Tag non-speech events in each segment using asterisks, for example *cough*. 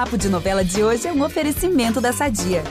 Papo de Novela de hoje é um oferecimento da Sadia.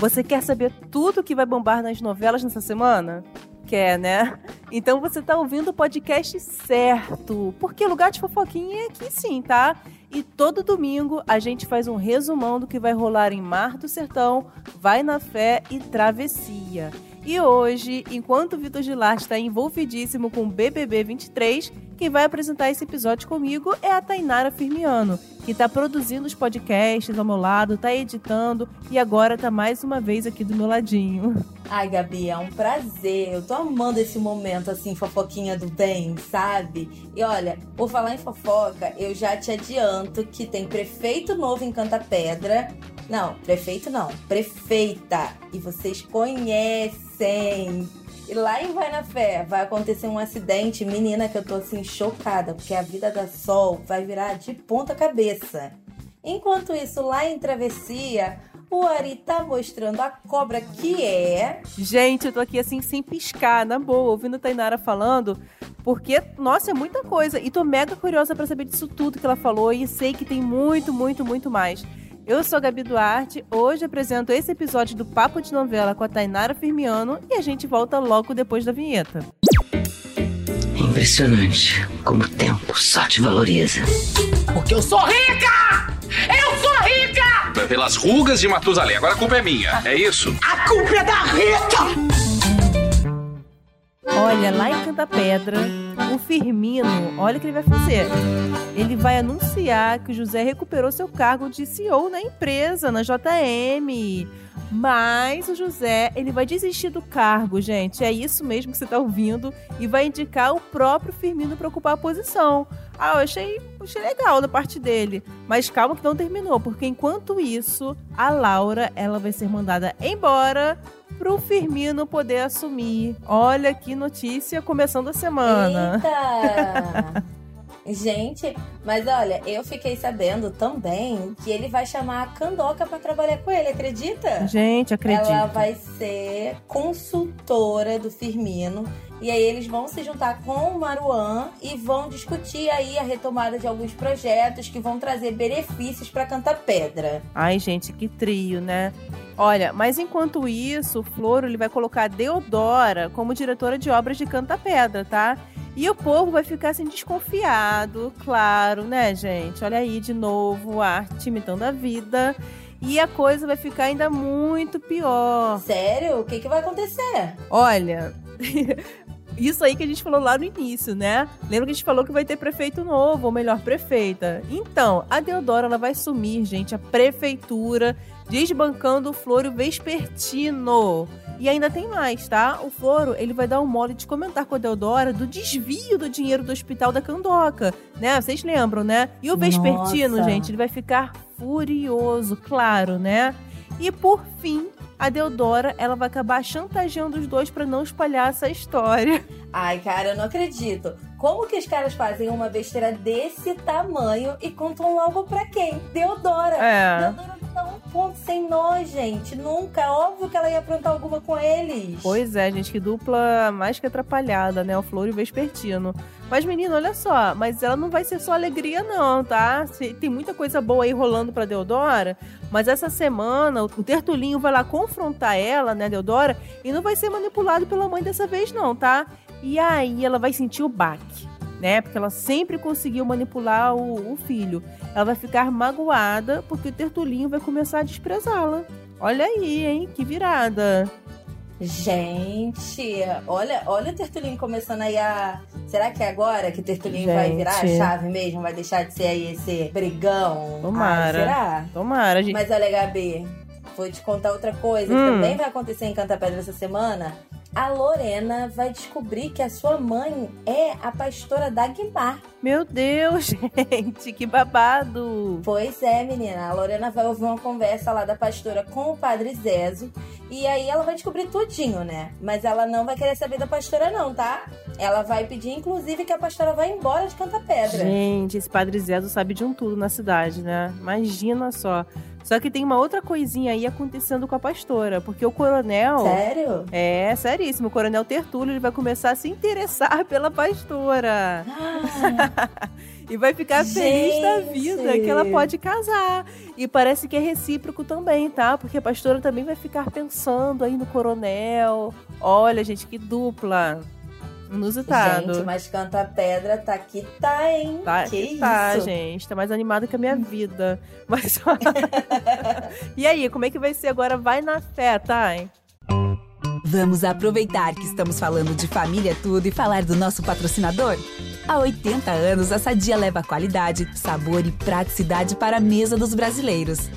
Você quer saber tudo que vai bombar nas novelas nessa semana? Quer, né? Então você tá ouvindo o podcast certo, porque lugar de fofoquinha é aqui sim, tá? E todo domingo a gente faz um resumão do que vai rolar em Mar do Sertão, Vai na Fé e Travessia. E hoje, enquanto o Vitor Gilar está envolvidíssimo com o BBB 23, quem vai apresentar esse episódio comigo é a Tainara Firmiano, que está produzindo os podcasts ao meu lado, está editando e agora está mais uma vez aqui do meu ladinho. Ai, Gabi, é um prazer. Eu tô amando esse momento, assim, fofoquinha do bem, sabe? E olha, por falar em fofoca, eu já te adianto que tem prefeito novo em Canta Pedra. Não, prefeito não, prefeita. E vocês conhecem. E lá em Vai na Fé vai acontecer um acidente, menina, que eu tô assim chocada, porque a vida da Sol vai virar de ponta cabeça. Enquanto isso, lá em Travessia, o Ari tá mostrando a cobra que é. Gente, eu tô aqui assim sem piscar, na boa, ouvindo a Tainara falando, porque, nossa, é muita coisa. E tô mega curiosa para saber disso tudo que ela falou e sei que tem muito, muito, muito mais. Eu sou a Gabi Duarte, hoje apresento esse episódio do Papo de Novela com a Tainara Firmiano e a gente volta logo depois da vinheta. É impressionante como o tempo só te valoriza. Porque eu sou rica! Eu sou rica! Pelas rugas de Matusalém, agora a culpa é minha, é isso? A culpa é da Rita! Olha, lá em Canta Pedra, o Firmino, olha o que ele vai fazer. Ele vai anunciar que o José recuperou seu cargo de CEO na empresa, na JM. Mas o José, ele vai desistir do cargo, gente. É isso mesmo que você está ouvindo. E vai indicar o próprio Firmino para ocupar a posição. Ah, eu achei, achei legal da parte dele. Mas calma que não terminou, porque enquanto isso, a Laura, ela vai ser mandada embora pro Firmino poder assumir. Olha que notícia começando a semana. Eita! *laughs* Gente, mas olha, eu fiquei sabendo também que ele vai chamar a Candoca para trabalhar com ele, acredita? Gente, acredito. Ela vai ser consultora do Firmino. E aí eles vão se juntar com o Maruan e vão discutir aí a retomada de alguns projetos que vão trazer benefícios para Canta Pedra. Ai, gente, que trio, né? Olha, mas enquanto isso, o Floro ele vai colocar a Deodora como diretora de obras de Canta Pedra, tá? E o povo vai ficar assim desconfiado, claro, né, gente? Olha aí de novo a arte imitando a vida. E a coisa vai ficar ainda muito pior. Sério? O que, que vai acontecer? Olha, *laughs* isso aí que a gente falou lá no início, né? Lembra que a gente falou que vai ter prefeito novo, ou melhor, prefeita. Então, a Deodora ela vai sumir, gente, a prefeitura, desbancando o Floro Vespertino. E ainda tem mais, tá? O Floro, ele vai dar um mole de comentar com a Deodora do desvio do dinheiro do hospital da Candoca, né? Vocês lembram, né? E o Vespertino, Nossa. gente, ele vai ficar furioso, claro, né? E por fim, a Deodora, ela vai acabar chantageando os dois para não espalhar essa história. Ai, cara, eu não acredito. Como que os caras fazem uma besteira desse tamanho e contam logo pra quem? Deodora. É. Deodora ponto sem nós, gente. Nunca. Óbvio que ela ia aprontar alguma com eles. Pois é, gente, que dupla mais que atrapalhada, né? O Flor e o Vespertino. Mas, menino, olha só, mas ela não vai ser só alegria, não, tá? Tem muita coisa boa aí rolando pra Deodora, mas essa semana o Tertulinho vai lá confrontar ela, né, Deodora, e não vai ser manipulado pela mãe dessa vez, não, tá? E aí ela vai sentir o baque, né? Porque ela sempre conseguiu manipular o, o filho. Ela vai ficar magoada porque o Tertulinho vai começar a desprezá-la. Olha aí, hein? Que virada. Gente, olha, olha o Tertulinho começando aí a. Será que é agora que o Tertulinho vai Gente. virar a chave mesmo? Vai deixar de ser aí esse brigão? Tomara. Ai, será? Tomara, gente. Mas olha, Gabi, vou te contar outra coisa Hum. que também vai acontecer em Canta Pedra essa semana. A Lorena vai descobrir que a sua mãe é a pastora Dagmar. Meu Deus, *laughs* gente, que babado. Pois é, menina. A Lorena vai ouvir uma conversa lá da pastora com o padre Zezo. E aí ela vai descobrir tudinho, né? Mas ela não vai querer saber da pastora, não, tá? Ela vai pedir, inclusive, que a pastora vá embora de Canta Pedra. Gente, esse padre Zezo sabe de um tudo na cidade, né? Imagina só. Só que tem uma outra coisinha aí acontecendo com a pastora, porque o coronel. Sério? É, seríssimo. O coronel Tertúlio ele vai começar a se interessar *laughs* pela pastora. Ah, *gasps* E vai ficar feliz da Gente! vida que ela pode casar. E parece que é recíproco também, tá? Porque a pastora também vai ficar pensando aí no coronel. Olha, gente, que dupla. Inusitado. gente, mas canta pedra tá que tá, hein? Tá, que tá, isso? gente. Tá mais animado que a minha vida. *laughs* Mas. *laughs* e aí, como é que vai ser agora? Vai na fé, tá? hein? Vamos aproveitar que estamos falando de família tudo e falar do nosso patrocinador? Há 80 anos, a Sadia leva qualidade, sabor e praticidade para a mesa dos brasileiros.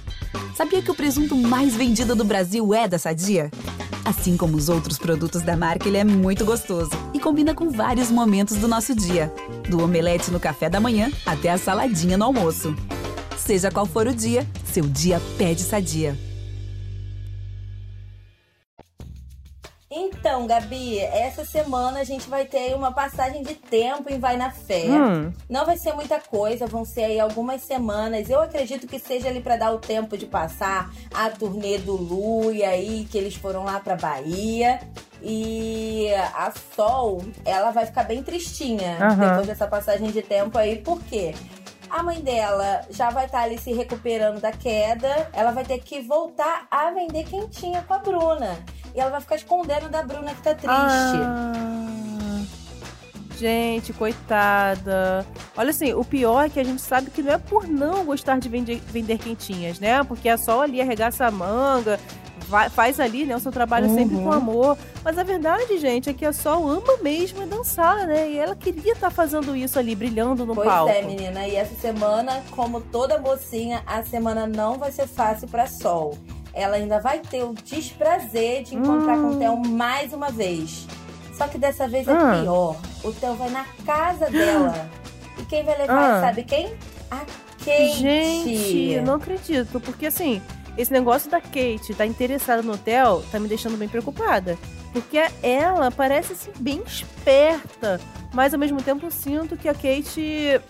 Sabia que o presunto mais vendido do Brasil é da Sadia? Assim como os outros produtos da marca, ele é muito gostoso e combina com vários momentos do nosso dia, do omelete no café da manhã até a saladinha no almoço. Seja qual for o dia, seu dia pede Sadia. Então, Gabi, essa semana a gente vai ter uma passagem de tempo em Vai na Fé. Hum. Não vai ser muita coisa, vão ser aí algumas semanas. Eu acredito que seja ali pra dar o tempo de passar a turnê do Lu e aí que eles foram lá pra Bahia. E a Sol, ela vai ficar bem tristinha Aham. depois dessa passagem de tempo aí, por quê? A mãe dela já vai estar ali se recuperando da queda. Ela vai ter que voltar a vender quentinha com a Bruna. E ela vai ficar escondendo da Bruna que tá triste. Ah, gente, coitada. Olha assim, o pior é que a gente sabe que não é por não gostar de vender, vender quentinhas, né? Porque é só ali arregaça a manga, vai- faz ali, né, o seu trabalho sempre com amor. Mas a verdade, gente, é que a Sol ama mesmo é dançar, né? E ela queria estar fazendo isso ali, brilhando no Pois palco. é, menina. E essa semana, como toda mocinha, a semana não vai ser fácil pra Sol. Ela ainda vai ter o desprazer de encontrar com o Theo mais uma vez. Só que dessa vez é Hum. pior. O Theo vai na casa dela. E quem vai levar, Ah. sabe quem? A Kate. Gente, eu não acredito, porque assim, esse negócio da Kate tá interessada no hotel tá me deixando bem preocupada. Porque ela parece assim, bem esperta, mas ao mesmo tempo sinto que a Kate.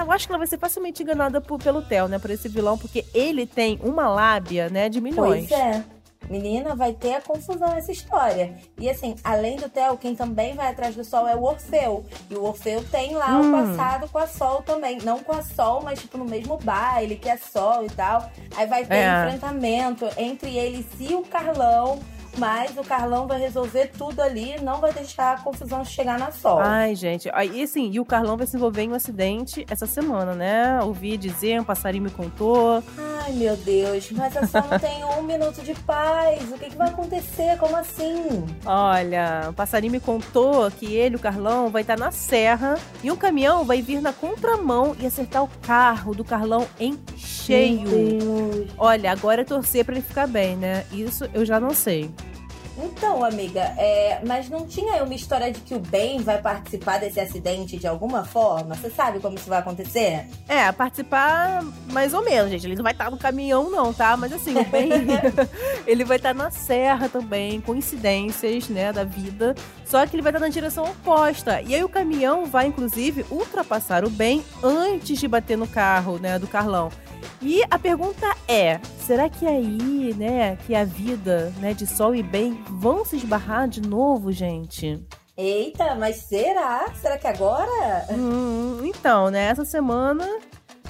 Eu acho que ela vai ser facilmente enganada por- pelo Theo, né? Por esse vilão, porque ele tem uma lábia, né, de milhões. Pois é. Menina, vai ter a confusão essa história. E assim, além do Theo, quem também vai atrás do Sol é o Orfeu. E o Orfeu tem lá Hum. o passado com a Sol também. Não com a Sol, mas tipo no mesmo baile que a Sol e tal. Aí vai ter É. enfrentamento entre eles e o Carlão. Mas o Carlão vai resolver tudo ali, não vai deixar a confusão chegar na Sol. Ai, gente. Aí, e assim, e o Carlão vai se envolver em um acidente essa semana, né? Ouvi dizer, um passarinho me contou. Ai, meu Deus, mas a Sol não tem um *laughs* minuto de paz. O que, que vai acontecer? Como assim? Olha, o passarinho me contou que ele, o Carlão, vai estar na serra e um caminhão vai vir na contramão e acertar o carro do Carlão em cheio. Deus. Olha, agora é torcer pra ele ficar bem, né? Isso eu já não sei. Então, amiga, é, mas não tinha aí uma história de que o Ben vai participar desse acidente de alguma forma? Você sabe como isso vai acontecer? É, participar mais ou menos, gente. Ele não vai estar no caminhão, não, tá? Mas assim, o Ben, *laughs* ele vai estar na serra também, coincidências, né, da vida. Só que ele vai estar na direção oposta. E aí o caminhão vai, inclusive, ultrapassar o Ben antes de bater no carro, né, do Carlão. E a pergunta é, será que aí, né, que a vida, né, de Sol e Ben vão se esbarrar de novo, gente? Eita, mas será? Será que agora? Hum, então, né, essa semana,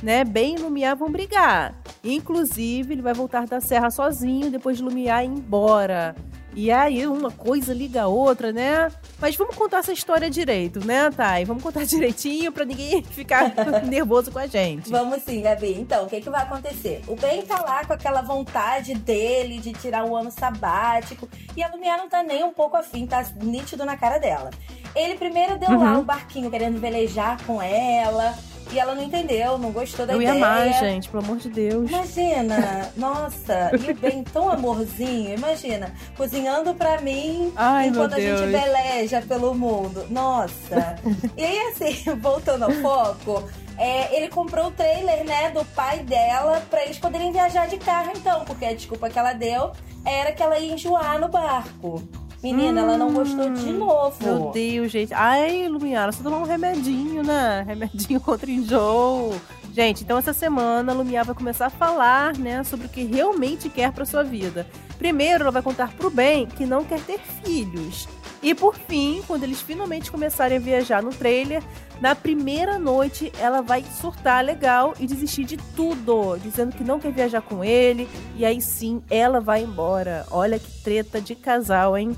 né, Ben e Lumiar vão brigar. Inclusive, ele vai voltar da serra sozinho depois de Lumiar ir embora. E aí, uma coisa liga a outra, né? Mas vamos contar essa história direito, né, Thay? Vamos contar *laughs* direitinho pra ninguém *laughs* ficar *laughs* nervoso com a gente. Vamos sim, Gabi. Então, o que, que vai acontecer? O Ben tá lá com aquela vontade dele de tirar um ano sabático e a Lumiar não tá nem um pouco afim, tá nítido na cara dela. Ele primeiro deu lá Uhum. o barquinho querendo velejar com ela e ela não entendeu, não gostou da Eu ideia. ia mais, gente, pelo amor de Deus. Imagina, *laughs* nossa, e o Ben tão amorzinho, imagina, cozinhando pra mim Ai, enquanto a gente Deus. veleja pelo mundo. Nossa. *laughs* e aí, assim, *laughs* voltando ao foco, é, ele comprou o trailer, né, do pai dela pra eles poderem viajar de carro, então, porque a desculpa que ela deu era que ela ia enjoar no barco. Menina, ela não gostou de novo. Hum, Meu Deus, gente. Ai, Lumiara, você tomou um remedinho, né? Remedinho *laughs* contra enjoo. Gente, então essa semana a Lumiar vai começar a falar, né, sobre o que realmente quer para sua vida. Primeiro, ela vai contar pro bem que não quer ter filhos. E por fim, quando eles finalmente começarem a viajar no trailer, na primeira noite ela vai surtar legal e desistir de tudo, dizendo que não quer viajar com ele, e aí sim ela vai embora. Olha que treta de casal, hein?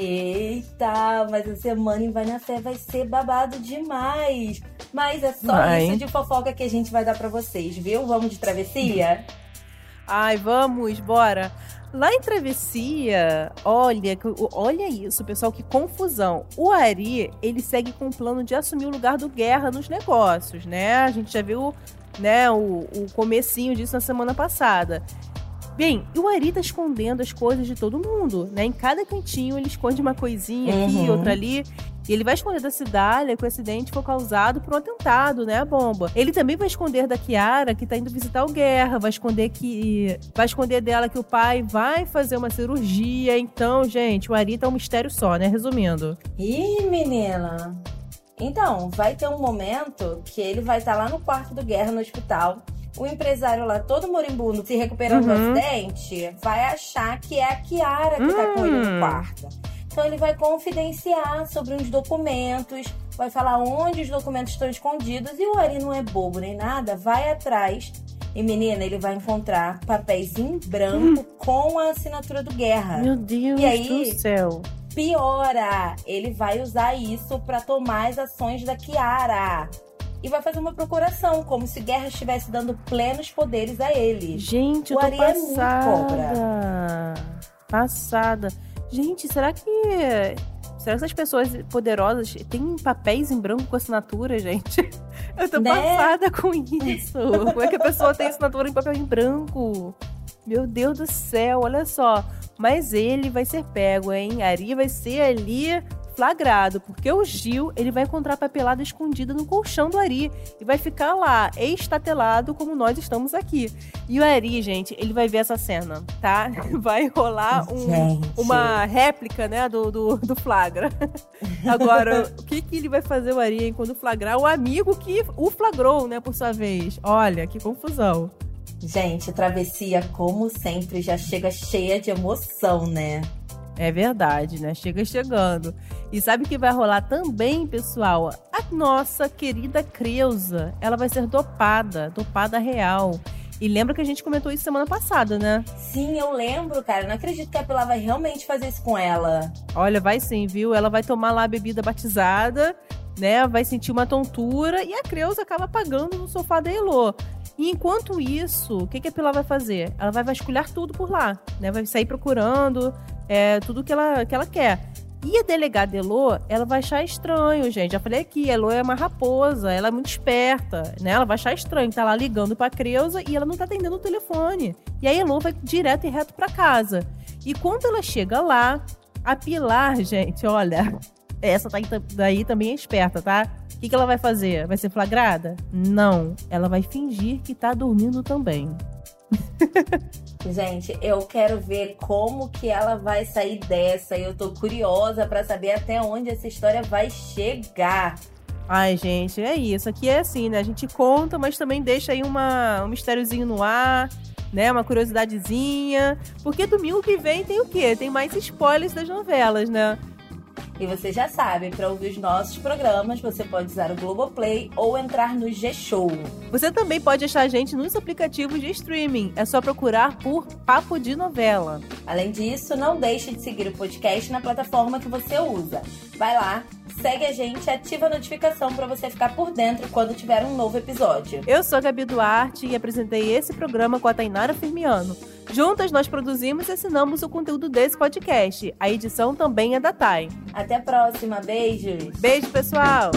Eita, mas a semana em Vai na Fé vai ser babado demais. Mas é só Vai. isso de fofoca que a gente vai dar pra vocês, viu? Vamos de travessia? Ai, vamos, bora. Lá em Travessia, olha, olha isso, pessoal, que confusão. O Ari, ele segue com o plano de assumir o lugar do Guerra nos negócios, né? A gente já viu, né, o, o comecinho disso na semana passada. Bem, e o Ari tá escondendo as coisas de todo mundo, né? Em cada cantinho ele esconde uma coisinha aqui, Uhum. outra ali. E ele vai esconder da Cidália que o acidente foi causado por um atentado, né? A bomba. Ele também vai esconder da Kiara, que tá indo visitar o Guerra. Vai esconder que. Vai esconder dela que o pai vai fazer uma cirurgia. Então, gente, o Ari tá um mistério só, né? Resumindo. Ih, menina. Então, vai ter um momento que ele vai estar lá no quarto do Guerra, no hospital. O empresário lá, todo moribundo, se recuperando do Uhum. acidente, vai achar que é a Kiara que tá com ele no Hum. quarto. Então ele vai confidenciar sobre uns documentos, vai falar onde os documentos estão escondidos e o Ari não é bobo nem nada, vai atrás. E menina, ele vai encontrar papéis em branco com a assinatura do Guerra. Meu Deus E aí? do céu. Piora, ele vai usar isso pra tomar as ações da Kiara. E vai fazer uma procuração, como se Guerra estivesse dando plenos poderes a ele. Gente, eu O tô Ari é muito passada. Passada. Gente, será que. Será que essas pessoas poderosas têm papéis em branco com assinatura, gente? *laughs* Eu tô Né? passada com isso. Como é que a pessoa tem assinatura em papel em branco? Meu Deus do céu, olha só. Mas ele vai ser pego, hein? Ari vai ser ali flagrado, porque o Gil, ele vai encontrar a papelada escondida no colchão do Ari e vai ficar lá, estatelado como nós estamos aqui. E o Ari, gente, ele vai ver essa cena, tá? *laughs* Vai rolar um, uma réplica, né, do, do, do flagra. *laughs* Agora, o que que ele vai fazer o Ari hein, quando flagrar o amigo que o flagrou, né, por sua vez? Olha, que confusão. Gente, travessia, como sempre, já chega cheia de emoção, né? É verdade, né? Chega chegando. E sabe o que vai rolar também, pessoal? A nossa querida Creuza, ela vai ser dopada, dopada real. E lembra que a gente comentou isso semana passada, né? Sim, eu lembro, cara. Não acredito que a Pilar vai realmente fazer isso com ela. Olha, vai sim, viu? Ela vai tomar lá a bebida batizada, né? Vai sentir uma tontura e a Creuza acaba pagando no sofá da Elô. E enquanto isso, o que, que a Pilar vai fazer? Ela vai vasculhar tudo por lá, né? Vai sair procurando é, tudo que ela, que ela quer. E a delegada Elô, ela vai achar estranho, gente. Já falei aqui, Elô é uma raposa, ela é muito esperta, né? Ela vai achar estranho, tá lá ligando pra Creuza e ela não tá atendendo o telefone. E a Elô vai direto e reto pra casa. E quando ela chega lá, a Pilar, gente, olha, *laughs* essa daí, daí também é esperta, tá? O que, que ela vai fazer? Vai ser flagrada? Não. Ela vai fingir que tá dormindo também. *laughs* Gente, eu quero ver como que ela vai sair dessa. Eu tô curiosa pra saber até onde essa história vai chegar. Ai, gente, é isso. Aqui é assim, né? A gente conta, mas também deixa aí uma, um mistériozinho no ar, né? Uma curiosidadezinha. Porque domingo que vem tem o quê? Tem mais spoilers das novelas, né? E você já sabe, pra ouvir os nossos programas, você pode usar o Globoplay ou entrar no G-Show. Você também pode achar a gente nos aplicativos de streaming. É só procurar por Papo de Novela. Além disso, não deixe de seguir o podcast na plataforma que você usa. Vai lá, segue a gente e ativa a notificação para você ficar por dentro quando tiver um novo episódio. Eu sou a Gabi Duarte e apresentei esse programa com a Tainara Firmiano. Juntas nós produzimos e assinamos o conteúdo desse podcast. A edição também é da Thay. Até a próxima, beijos! Beijo, pessoal!